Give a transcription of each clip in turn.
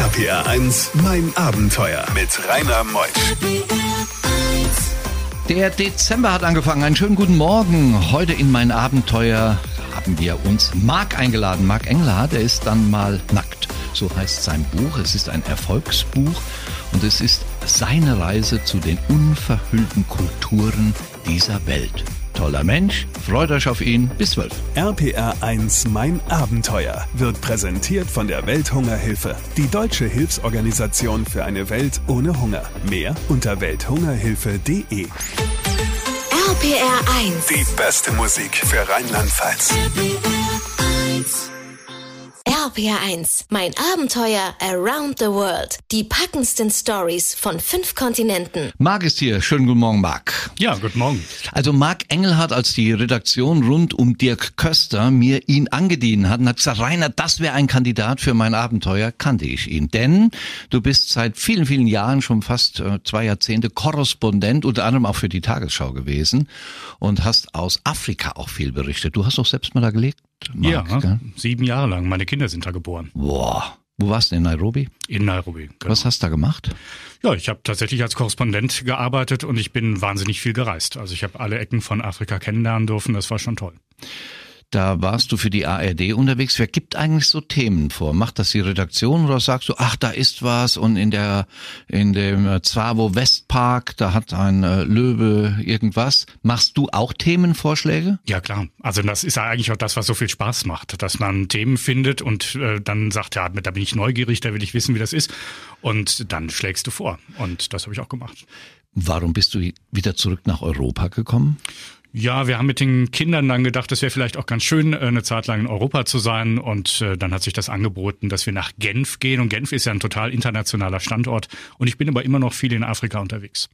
RPR 1, mein Abenteuer mit Rainer Meusch. Der Dezember hat angefangen. Einen schönen guten Morgen. Heute in mein Abenteuer haben wir uns Marc eingeladen. Marc Engelhardt, der ist dann mal nackt. So heißt sein Buch. Es ist ein Erfolgsbuch und es ist seine Reise zu den unverhüllten Kulturen dieser Welt. Toller Mensch, freut euch auf ihn. Bis 12. RPR 1 Mein Abenteuer wird präsentiert von der Welthungerhilfe, die deutsche Hilfsorganisation für eine Welt ohne Hunger. Mehr unter welthungerhilfe.de. RPR 1. Die beste Musik für Rheinland-Pfalz. RPR 1. Mein Abenteuer around the world. Die packendsten Stories von fünf Kontinenten. Marc ist hier. Schönen guten Morgen, Marc. Ja, guten Morgen. Also Marc Engelhardt, als die Redaktion rund um Dirk Köster mir ihn angedient hat und hat gesagt, Rainer, das wäre ein Kandidat für mein Abenteuer, kannte ich ihn. Denn du bist seit vielen, vielen Jahren, schon fast äh, zwei Jahrzehnte, Korrespondent, unter anderem auch für die Tagesschau gewesen und hast aus Afrika auch viel berichtet. Du hast auch selbst mal da gelebt, Marc, ja, gell? sieben Jahre lang. Meine Kinder sind da geboren. Boah. Wo warst du in Nairobi? In Nairobi. Genau. Was hast du da gemacht? Ja, ich habe tatsächlich als Korrespondent gearbeitet und ich bin wahnsinnig viel gereist. Also ich habe alle Ecken von Afrika kennenlernen dürfen. Das war schon toll. Da warst du für die ARD unterwegs. Wer gibt eigentlich so Themen vor? Macht das die Redaktion oder sagst du, ach, da ist was und in der in dem äh, Zwavo Westpark, da hat ein äh, Löwe irgendwas. Machst du auch Themenvorschläge? Ja, klar. Also das ist ja eigentlich auch das, was so viel Spaß macht, dass man Themen findet und äh, dann sagt, ja, da bin ich neugierig, da will ich wissen, wie das ist. Und dann schlägst du vor. Und das habe ich auch gemacht. Warum bist du wieder zurück nach Europa gekommen? Ja, wir haben mit den Kindern dann gedacht, es wäre vielleicht auch ganz schön, äh, eine Zeit lang in Europa zu sein. Und äh, dann hat sich das angeboten, dass wir nach Genf gehen. Und Genf ist ja ein total internationaler Standort. Und ich bin aber immer noch viel in Afrika unterwegs.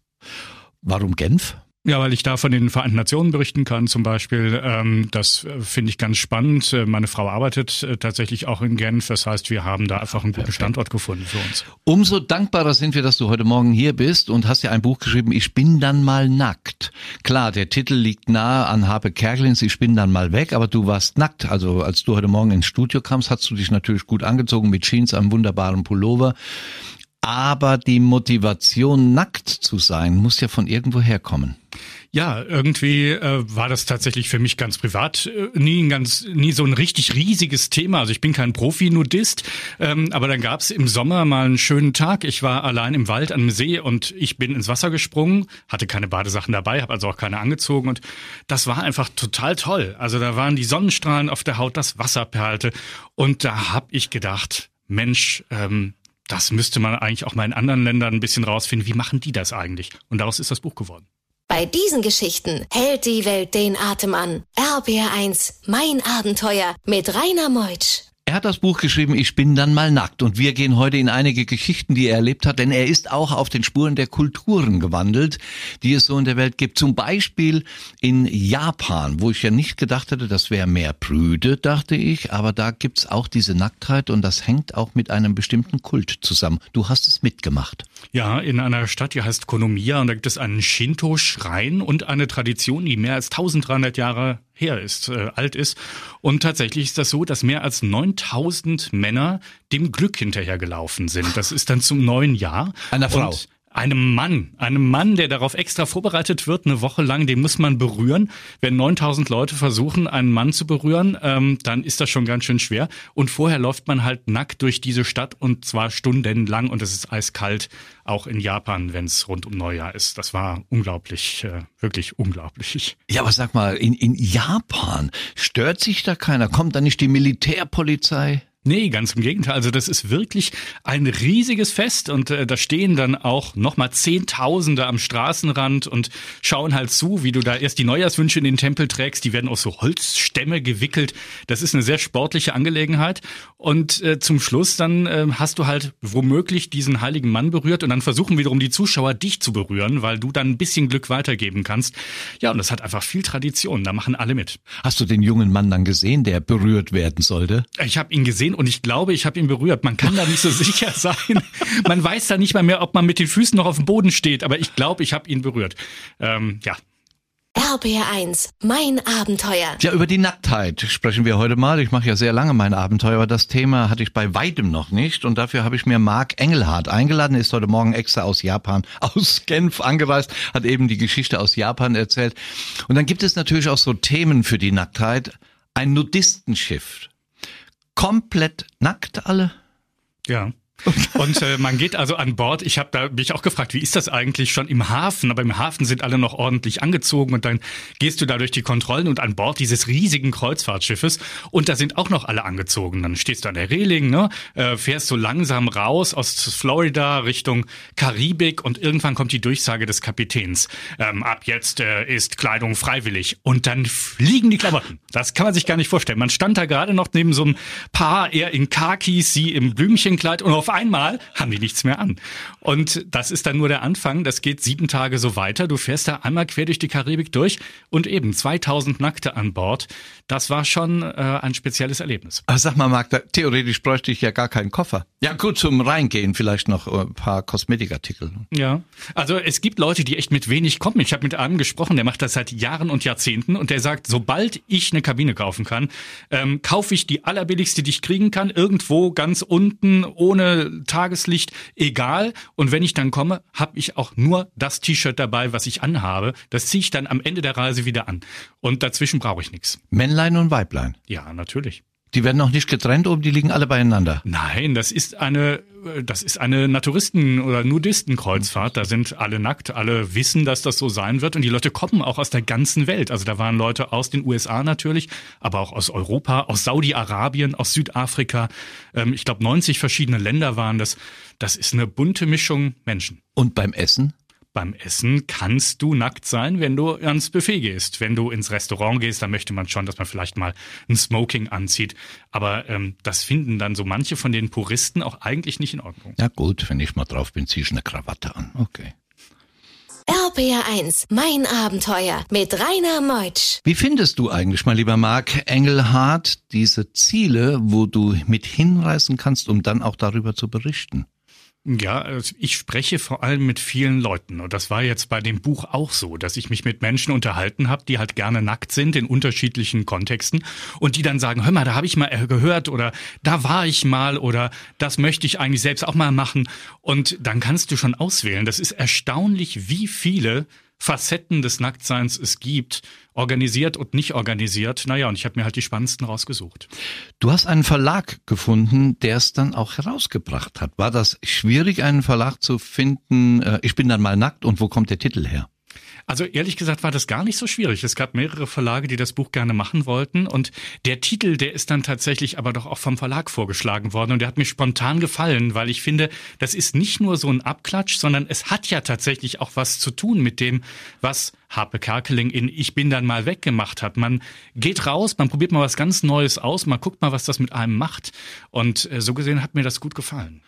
Warum Genf? Ja, weil ich da von den Vereinten Nationen berichten kann zum Beispiel. Ähm, das äh, finde ich ganz spannend. Äh, Meine Frau arbeitet äh, tatsächlich auch in Genf. Das heißt, wir haben da einfach einen guten Standort gefunden für uns. Umso dankbarer sind wir, dass du heute Morgen hier bist und hast ja ein Buch geschrieben, Ich bin dann mal nackt. Klar, der Titel liegt nahe an Habe Kerklins, Ich bin dann mal weg, aber du warst nackt. Also als du heute Morgen ins Studio kamst, hast du dich natürlich gut angezogen mit Jeans, einem wunderbaren Pullover. Aber die Motivation, nackt zu sein, muss ja von irgendwo herkommen. Ja, irgendwie äh, war das tatsächlich für mich ganz privat äh, nie ein ganz nie so ein richtig riesiges Thema. Also ich bin kein Profi-Nudist, ähm, aber dann gab's im Sommer mal einen schönen Tag. Ich war allein im Wald an einem See und ich bin ins Wasser gesprungen, hatte keine Badesachen dabei, habe also auch keine angezogen und das war einfach total toll. Also da waren die Sonnenstrahlen auf der Haut, das Wasser perlte und da hab ich gedacht, Mensch, ähm, das müsste man eigentlich auch mal in anderen Ländern ein bisschen rausfinden. Wie machen die das eigentlich? Und daraus ist das Buch geworden. Bei diesen Geschichten hält die Welt den Atem an. RPR 1. Mein Abenteuer mit Rainer Meutsch. Er hat das Buch geschrieben, Ich bin dann mal nackt. Und wir gehen heute in einige Geschichten, die er erlebt hat, denn er ist auch auf den Spuren der Kulturen gewandelt, die es so in der Welt gibt. Zum Beispiel in Japan, wo ich ja nicht gedacht hätte, das wäre mehr prüde, dachte ich. Aber da gibt's auch diese Nacktheit und das hängt auch mit einem bestimmten Kult zusammen. Du hast es mitgemacht. Ja, in einer Stadt, die heißt Konomiya und da gibt es einen Shinto-Schrein und eine Tradition, die mehr als 1300 Jahre her ist, äh, alt ist. Und tatsächlich ist das so, dass mehr als 9000 Männer dem Glück hinterhergelaufen sind. Das ist dann zum neuen Jahr. Einer Frau. Und einem Mann, einem Mann, der darauf extra vorbereitet wird, eine Woche lang, den muss man berühren. Wenn 9000 Leute versuchen, einen Mann zu berühren, ähm, dann ist das schon ganz schön schwer. Und vorher läuft man halt nackt durch diese Stadt und zwar stundenlang und es ist eiskalt, auch in Japan, wenn es rund um Neujahr ist. Das war unglaublich, äh, wirklich unglaublich. Ja, aber sag mal, in, in Japan stört sich da keiner? Kommt da nicht die Militärpolizei? Nee, ganz im Gegenteil. Also das ist wirklich ein riesiges Fest und äh, da stehen dann auch nochmal Zehntausende am Straßenrand und schauen halt zu, wie du da erst die Neujahrswünsche in den Tempel trägst. Die werden aus so Holzstämme gewickelt. Das ist eine sehr sportliche Angelegenheit. Und äh, zum Schluss dann äh, hast du halt womöglich diesen heiligen Mann berührt und dann versuchen wiederum die Zuschauer dich zu berühren, weil du dann ein bisschen Glück weitergeben kannst. Ja, und das hat einfach viel Tradition. Da machen alle mit. Hast du den jungen Mann dann gesehen, der berührt werden sollte? Ich habe ihn gesehen und ich glaube, ich habe ihn berührt. Man kann da nicht so sicher sein. Man weiß da nicht mal mehr, ob man mit den Füßen noch auf dem Boden steht, aber ich glaube, ich habe ihn berührt. Ähm, ja. RPR1, mein Abenteuer. Ja, über die Nacktheit sprechen wir heute mal. Ich mache ja sehr lange mein Abenteuer, aber das Thema hatte ich bei weitem noch nicht. Und dafür habe ich mir Marc Engelhardt eingeladen. Er ist heute Morgen extra aus Japan, aus Genf angereist, hat eben die Geschichte aus Japan erzählt. Und dann gibt es natürlich auch so Themen für die Nacktheit. Ein Nudistenschiff. Komplett nackt alle? Ja. Und äh, man geht also an Bord. Ich habe da mich auch gefragt, wie ist das eigentlich schon im Hafen? Aber im Hafen sind alle noch ordentlich angezogen und dann gehst du da durch die Kontrollen und an Bord dieses riesigen Kreuzfahrtschiffes und da sind auch noch alle angezogen. Dann stehst du an der Reling, ne, äh, fährst so langsam raus aus Florida Richtung Karibik und irgendwann kommt die Durchsage des Kapitäns: ähm, Ab jetzt äh, ist Kleidung freiwillig und dann fliegen die Klamotten. Das kann man sich gar nicht vorstellen. Man stand da gerade noch neben so einem Paar, er in Khakis, sie im Blümchenkleid und auf einmal haben die nichts mehr an. Und das ist dann nur der Anfang. Das geht sieben Tage so weiter. Du fährst da einmal quer durch die Karibik durch und eben 2000 Nackte an Bord. Das war schon äh, ein spezielles Erlebnis. Aber sag mal, Marc, theoretisch bräuchte ich ja gar keinen Koffer. Ja gut, zum Reingehen vielleicht noch ein paar Kosmetikartikel. Ja, also es gibt Leute, die echt mit wenig kommen. Ich habe mit einem gesprochen, der macht das seit Jahren und Jahrzehnten und der sagt, sobald ich eine Kabine kaufen kann, ähm, kaufe ich die allerbilligste, die ich kriegen kann, irgendwo ganz unten ohne Tageslicht, egal. Und wenn ich dann komme, habe ich auch nur das T-Shirt dabei, was ich anhabe. Das ziehe ich dann am Ende der Reise wieder an. Und dazwischen brauche ich nichts. Männlein und Weiblein. Ja, natürlich. Die werden noch nicht getrennt, oben, die liegen alle beieinander. Nein, das ist eine, das ist eine Naturisten- oder Nudistenkreuzfahrt. Da sind alle nackt, alle wissen, dass das so sein wird und die Leute kommen auch aus der ganzen Welt. Also da waren Leute aus den USA natürlich, aber auch aus Europa, aus Saudi-Arabien, aus Südafrika. Ähm, ich glaube, 90 verschiedene Länder waren das. Das ist eine bunte Mischung Menschen. Und beim Essen? Beim Essen kannst du nackt sein, wenn du ans Buffet gehst. Wenn du ins Restaurant gehst, dann möchte man schon, dass man vielleicht mal ein Smoking anzieht. Aber ähm, das finden dann so manche von den Puristen auch eigentlich nicht in Ordnung. Ja gut, wenn ich mal drauf bin, zieh ich eine Krawatte an. Okay. RPR1, mein Abenteuer mit Rainer Meutsch. Wie findest du eigentlich, mein lieber Marc Engelhardt, diese Ziele, wo du mit hinreisen kannst, um dann auch darüber zu berichten? Ja, ich spreche vor allem mit vielen Leuten und das war jetzt bei dem Buch auch so, dass ich mich mit Menschen unterhalten habe, die halt gerne nackt sind in unterschiedlichen Kontexten und die dann sagen, hör mal, da habe ich mal gehört oder da war ich mal oder das möchte ich eigentlich selbst auch mal machen und dann kannst du schon auswählen. Das ist erstaunlich, wie viele Facetten des Nacktseins es gibt, organisiert und nicht organisiert. Naja, und ich habe mir halt die spannendsten rausgesucht. Du hast einen Verlag gefunden, der es dann auch herausgebracht hat. War das schwierig, einen Verlag zu finden? Äh, ich bin dann mal nackt und wo kommt der Titel her? Also ehrlich gesagt war das gar nicht so schwierig. Es gab mehrere Verlage, die das Buch gerne machen wollten und der Titel, der ist dann tatsächlich aber doch auch vom Verlag vorgeschlagen worden und der hat mir spontan gefallen, weil ich finde, das ist nicht nur so ein Abklatsch, sondern es hat ja tatsächlich auch was zu tun mit dem, was Harpe Kerkeling in Ich bin dann mal weggemacht hat. Man geht raus, man probiert mal was ganz Neues aus, man guckt mal, was das mit einem macht und äh, so gesehen hat mir das gut gefallen.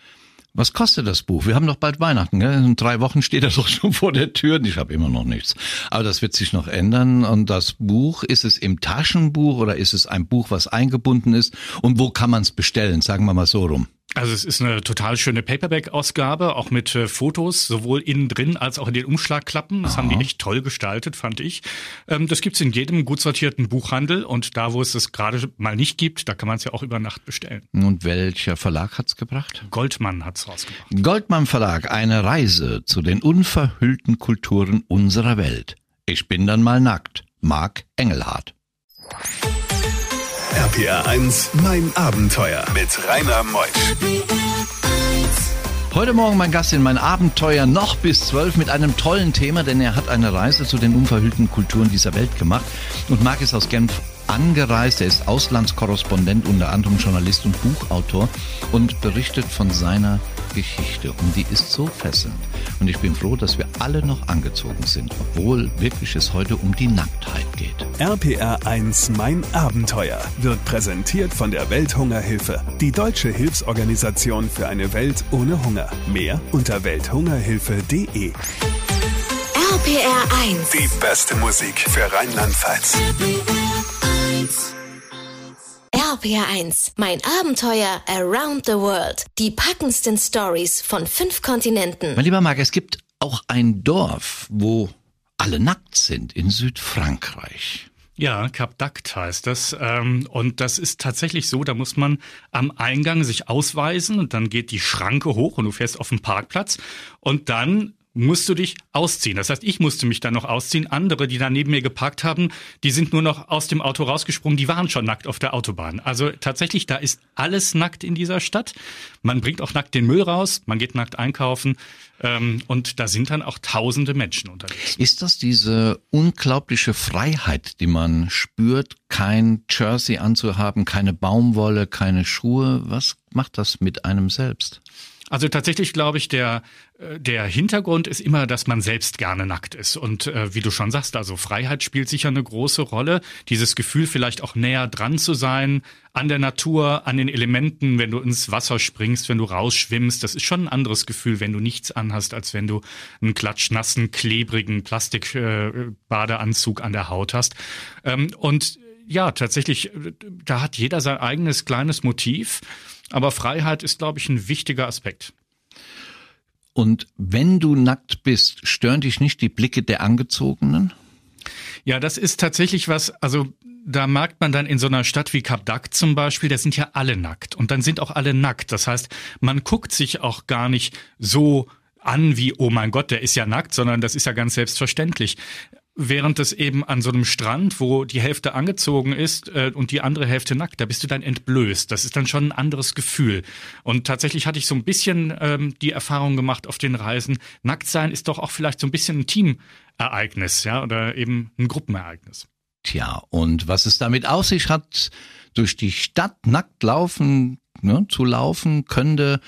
Was kostet das Buch? Wir haben doch bald Weihnachten. Gell? In drei Wochen steht er doch schon vor der Tür. Ich habe immer noch nichts. Aber das wird sich noch ändern. Und das Buch, ist es im Taschenbuch oder ist es ein Buch, was eingebunden ist? Und wo kann man es bestellen? Sagen wir mal so rum. Also es ist eine total schöne Paperback-Ausgabe, auch mit äh, Fotos, sowohl innen drin als auch in den Umschlagklappen. Das Aha. haben die echt toll gestaltet, fand ich. Ähm, das gibt's in jedem gut sortierten Buchhandel und da, wo es es gerade mal nicht gibt, da kann man es ja auch über Nacht bestellen. Und welcher Verlag hat's gebracht? Goldmann hat's rausgebracht. Goldmann Verlag, eine Reise zu den unverhüllten Kulturen unserer Welt. Ich bin dann mal nackt. Marc Engelhardt. RPR 1, mein Abenteuer mit Rainer Meusch. Heute Morgen mein Gast in mein Abenteuer noch bis zwölf mit einem tollen Thema, denn er hat eine Reise zu den unverhüllten Kulturen dieser Welt gemacht und Marc ist aus Genf angereist. Er ist Auslandskorrespondent, unter anderem Journalist und Buchautor und berichtet von seiner Geschichte. Und die ist so fesselnd. Und ich bin froh, dass wir alle noch angezogen sind, obwohl wirklich es heute um die Nacktheit geht. RPR 1 Mein Abenteuer wird präsentiert von der Welthungerhilfe, die deutsche Hilfsorganisation für eine Welt ohne Hunger. Mehr unter welthungerhilfe.de. RPR 1. Die beste Musik für Rheinland-Pfalz. RPR1, mein Abenteuer Around the World. Die packendsten Stories von fünf Kontinenten. Mein lieber Marc, es gibt auch ein Dorf, wo alle nackt sind in Südfrankreich. Ja, Cap d'Act heißt das. Ähm, und das ist tatsächlich so, da muss man am Eingang sich ausweisen und dann geht die Schranke hoch und du fährst auf den Parkplatz und dann musst du dich ausziehen. Das heißt, ich musste mich dann noch ausziehen. Andere, die da neben mir geparkt haben, die sind nur noch aus dem Auto rausgesprungen, die waren schon nackt auf der Autobahn. Also tatsächlich, da ist alles nackt in dieser Stadt. Man bringt auch nackt den Müll raus, man geht nackt einkaufen ähm, und da sind dann auch tausende Menschen unterwegs. Ist das diese unglaubliche Freiheit, die man spürt, kein Jersey anzuhaben, keine Baumwolle, keine Schuhe? Was macht das mit einem selbst? Also tatsächlich glaube ich, der, äh, der Hintergrund ist immer, dass man selbst gerne nackt ist. Und äh, wie du schon sagst, also Freiheit spielt sicher eine große Rolle. Dieses Gefühl, vielleicht auch näher dran zu sein, an der Natur, an den Elementen, wenn du ins Wasser springst, wenn du rausschwimmst. Das ist schon ein anderes Gefühl, wenn du nichts anhast, als wenn du einen klatschnassen, klebrigen Plastikbadeanzug äh, an der Haut hast. Ähm, und ja, tatsächlich, äh, da hat jeder sein eigenes kleines Motiv. Aber Freiheit ist, glaube ich, ein wichtiger Aspekt. Und wenn du nackt bist, stören dich nicht die Blicke der Angezogenen? Ja, das ist tatsächlich was, also da merkt man dann in so einer Stadt wie Kap Dak zum Beispiel, da sind ja alle nackt und dann sind auch alle nackt. Das heißt, man guckt sich auch gar nicht so an wie, oh mein Gott, der ist ja nackt, sondern das ist ja ganz selbstverständlich während es eben an so einem Strand, wo die Hälfte angezogen ist äh, und die andere Hälfte nackt, da bist du dann entblößt. Das ist dann schon ein anderes Gefühl. Und tatsächlich hatte ich so ein bisschen ähm, die Erfahrung gemacht auf den Reisen, nackt sein ist doch auch vielleicht so ein bisschen ein Teamereignis, ja, oder eben ein Gruppenereignis. Tja, und was es damit auf sich hat, durch die Stadt nackt laufen, ne, zu laufen, könnte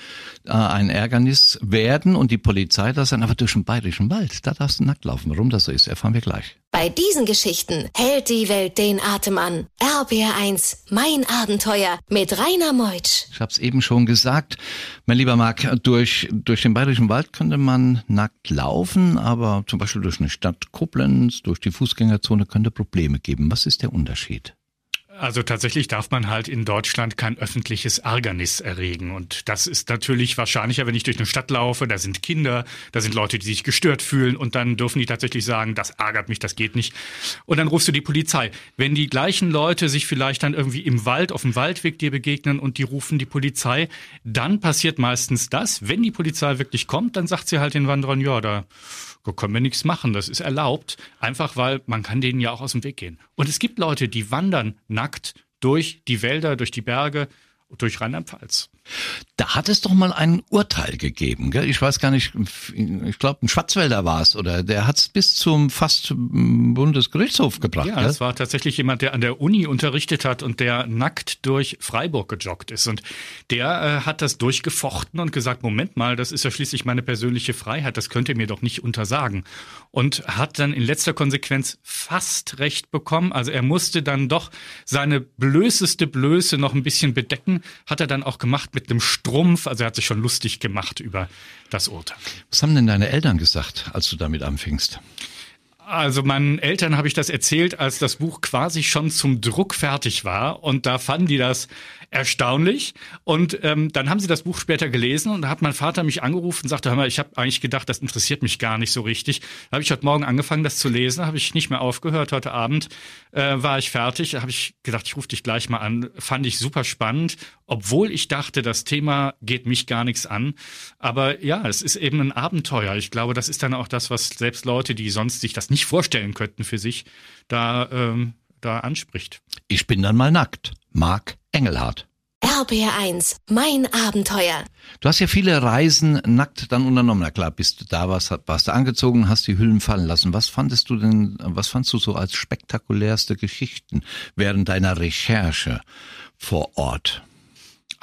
äh, ein Ärgernis werden und die Polizei das dann aber durch den bayerischen Wald, da darfst du nackt laufen. Warum das so ist, erfahren wir gleich. Bei diesen Geschichten hält die Welt den Atem an. RBR1, mein Abenteuer mit Rainer Meutsch. Ich habe es eben schon gesagt, mein lieber Marc, durch, durch den bayerischen Wald könnte man nackt laufen, aber zum Beispiel durch eine Stadt Koblenz, durch die Fußgängerzone könnte Probleme geben. Was ist der Unterschied? Also tatsächlich darf man halt in Deutschland kein öffentliches Ärgernis erregen. Und das ist natürlich wahrscheinlicher, wenn ich durch eine Stadt laufe, da sind Kinder, da sind Leute, die sich gestört fühlen und dann dürfen die tatsächlich sagen, das ärgert mich, das geht nicht. Und dann rufst du die Polizei. Wenn die gleichen Leute sich vielleicht dann irgendwie im Wald, auf dem Waldweg dir begegnen und die rufen die Polizei, dann passiert meistens das. Wenn die Polizei wirklich kommt, dann sagt sie halt den Wanderern, ja, da können wir nichts machen, das ist erlaubt, einfach weil man kann denen ja auch aus dem Weg gehen. Und es gibt Leute, die wandern nackt durch die Wälder, durch die Berge, durch Rheinland-Pfalz. Da hat es doch mal ein Urteil gegeben, gell? Ich weiß gar nicht, ich glaube, ein Schwarzwälder war es, oder der hat es bis zum fast Bundesgerichtshof gebracht. Ja, es war tatsächlich jemand, der an der Uni unterrichtet hat und der nackt durch Freiburg gejoggt ist. Und der äh, hat das durchgefochten und gesagt, Moment mal, das ist ja schließlich meine persönliche Freiheit, das könnt ihr mir doch nicht untersagen. Und hat dann in letzter Konsequenz fast recht bekommen. Also er musste dann doch seine blößeste Blöße noch ein bisschen bedecken, hat er dann auch gemacht mit einem Strumpf. Also er hat sich schon lustig gemacht über das Urteil. Was haben denn deine Eltern gesagt, als du damit anfingst? Also meinen Eltern habe ich das erzählt, als das Buch quasi schon zum Druck fertig war. Und da fanden die das erstaunlich. Und ähm, dann haben sie das Buch später gelesen und da hat mein Vater mich angerufen und sagte, hör mal, ich habe eigentlich gedacht, das interessiert mich gar nicht so richtig. Da habe ich heute Morgen angefangen, das zu lesen, habe ich nicht mehr aufgehört. Heute Abend äh, war ich fertig, habe ich gedacht, ich rufe dich gleich mal an. Fand ich super spannend, obwohl ich dachte, das Thema geht mich gar nichts an. Aber ja, es ist eben ein Abenteuer. Ich glaube, das ist dann auch das, was selbst Leute, die sonst sich das nicht vorstellen könnten für sich, da, ähm, da anspricht. Ich bin dann mal nackt. Marc Engelhardt. RBR1, mein Abenteuer. Du hast ja viele Reisen nackt dann unternommen. Na klar, bist du da warst, warst du angezogen, hast die Hüllen fallen lassen. Was fandest du denn, was fandst du so als spektakulärste Geschichten während deiner Recherche vor Ort?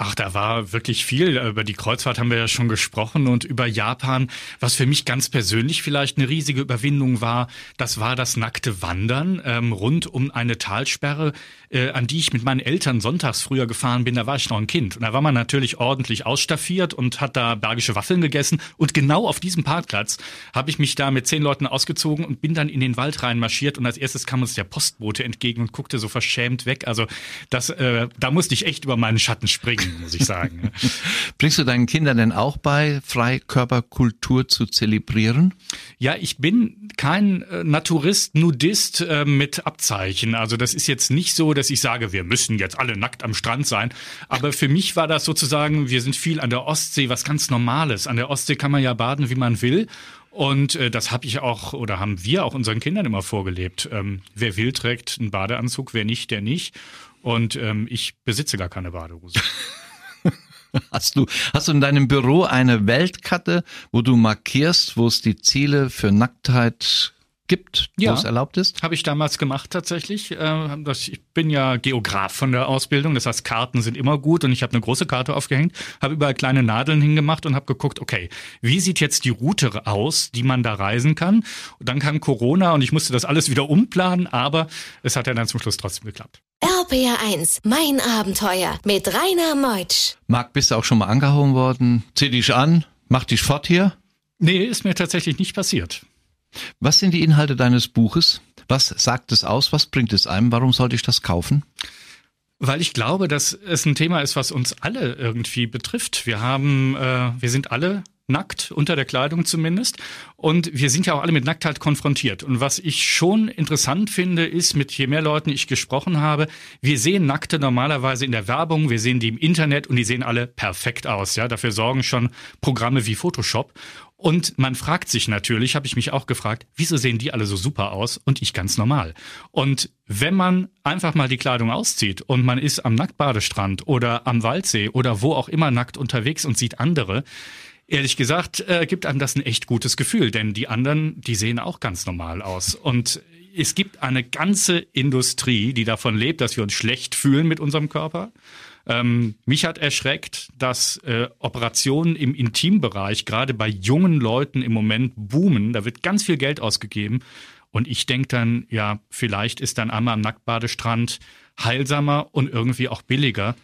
Ach, da war wirklich viel. Über die Kreuzfahrt haben wir ja schon gesprochen und über Japan. Was für mich ganz persönlich vielleicht eine riesige Überwindung war, das war das nackte Wandern ähm, rund um eine Talsperre, äh, an die ich mit meinen Eltern sonntags früher gefahren bin. Da war ich noch ein Kind. Und da war man natürlich ordentlich ausstaffiert und hat da bergische Waffeln gegessen. Und genau auf diesem Parkplatz habe ich mich da mit zehn Leuten ausgezogen und bin dann in den Wald reinmarschiert. Und als erstes kam uns der Postbote entgegen und guckte so verschämt weg. Also das, äh, da musste ich echt über meinen Schatten springen. Gewesen, muss ich sagen. Bringst du deinen Kindern denn auch bei, Freikörperkultur zu zelebrieren? Ja, ich bin kein äh, Naturist, Nudist äh, mit Abzeichen. Also das ist jetzt nicht so, dass ich sage, wir müssen jetzt alle nackt am Strand sein. Aber für mich war das sozusagen, wir sind viel an der Ostsee, was ganz Normales. An der Ostsee kann man ja baden, wie man will. Und äh, das habe ich auch oder haben wir auch unseren Kindern immer vorgelebt. Ähm, wer will, trägt einen Badeanzug, wer nicht, der nicht. Und ähm, ich besitze gar keine Badehose. Hast du, hast du in deinem Büro eine Weltkarte, wo du markierst, wo es die Ziele für Nacktheit gibt, ja, wo es erlaubt ist? Habe ich damals gemacht tatsächlich. Äh, ich bin ja Geograf von der Ausbildung, das heißt Karten sind immer gut und ich habe eine große Karte aufgehängt, habe überall kleine Nadeln hingemacht und habe geguckt, okay, wie sieht jetzt die Route aus, die man da reisen kann? Und dann kam Corona und ich musste das alles wieder umplanen, aber es hat ja dann zum Schluss trotzdem geklappt. RPR1, mein Abenteuer mit Rainer Meutsch. Marc, bist du auch schon mal angehauen worden? Zieh dich an, mach dich fort hier? Nee, ist mir tatsächlich nicht passiert. Was sind die Inhalte deines Buches? Was sagt es aus? Was bringt es einem? Warum sollte ich das kaufen? Weil ich glaube, dass es ein Thema ist, was uns alle irgendwie betrifft. Wir haben, äh, wir sind alle nackt, unter der Kleidung zumindest. Und wir sind ja auch alle mit Nacktheit konfrontiert. Und was ich schon interessant finde, ist, mit je mehr Leuten ich gesprochen habe, wir sehen Nackte normalerweise in der Werbung, wir sehen die im Internet und die sehen alle perfekt aus. Ja, dafür sorgen schon Programme wie Photoshop. Und man fragt sich natürlich, habe ich mich auch gefragt, wieso sehen die alle so super aus und ich ganz normal? Und wenn man einfach mal die Kleidung auszieht und man ist am Nacktbadestrand oder am Waldsee oder wo auch immer nackt unterwegs und sieht andere, ehrlich gesagt, äh, gibt einem das ein echt gutes Gefühl, denn die anderen, die sehen auch ganz normal aus. Und es gibt eine ganze Industrie, die davon lebt, dass wir uns schlecht fühlen mit unserem Körper. Ähm, mich hat erschreckt, dass äh, Operationen im Intimbereich gerade bei jungen Leuten im Moment boomen. Da wird ganz viel Geld ausgegeben. Und ich denke dann, ja, vielleicht ist dann einmal am Nacktbadestrand heilsamer und irgendwie auch billiger.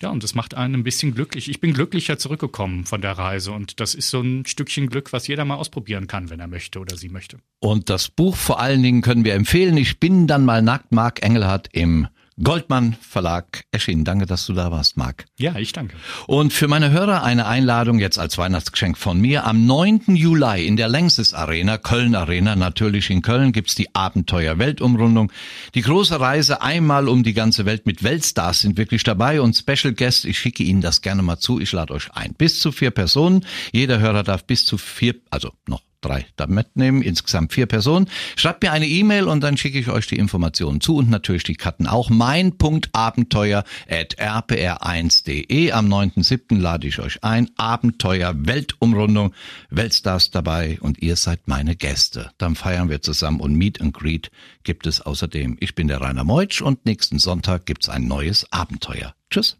Ja, und das macht einen ein bisschen glücklich. Ich bin glücklicher zurückgekommen von der Reise und das ist so ein Stückchen Glück, was jeder mal ausprobieren kann, wenn er möchte oder sie möchte. Und das Buch vor allen Dingen können wir empfehlen. Ich bin dann mal nackt, Marc Engelhardt im Goldmann Verlag erschienen. Danke, dass du da warst, Marc. Ja, ich danke. Und für meine Hörer eine Einladung jetzt als Weihnachtsgeschenk von mir. Am 9. Juli in der Längses Arena, Köln Arena, natürlich in Köln, gibt's die Abenteuer Weltumrundung. Die große Reise einmal um die ganze Welt mit Weltstars sind wirklich dabei und Special Guests, ich schicke Ihnen das gerne mal zu, ich lade euch ein. Bis zu vier Personen. Jeder Hörer darf bis zu vier, also noch drei da mitnehmen, insgesamt vier Personen. Schreibt mir eine E-Mail und dann schicke ich euch die Informationen zu und natürlich die Karten auch. Mein Punkt Abenteuer at rpr1.de. Am 9.7. lade ich euch ein. Abenteuer Weltumrundung. Weltstars dabei und ihr seid meine Gäste. Dann feiern wir zusammen und Meet and Greet gibt es außerdem. Ich bin der Rainer Meutsch und nächsten Sonntag gibt's ein neues Abenteuer. Tschüss.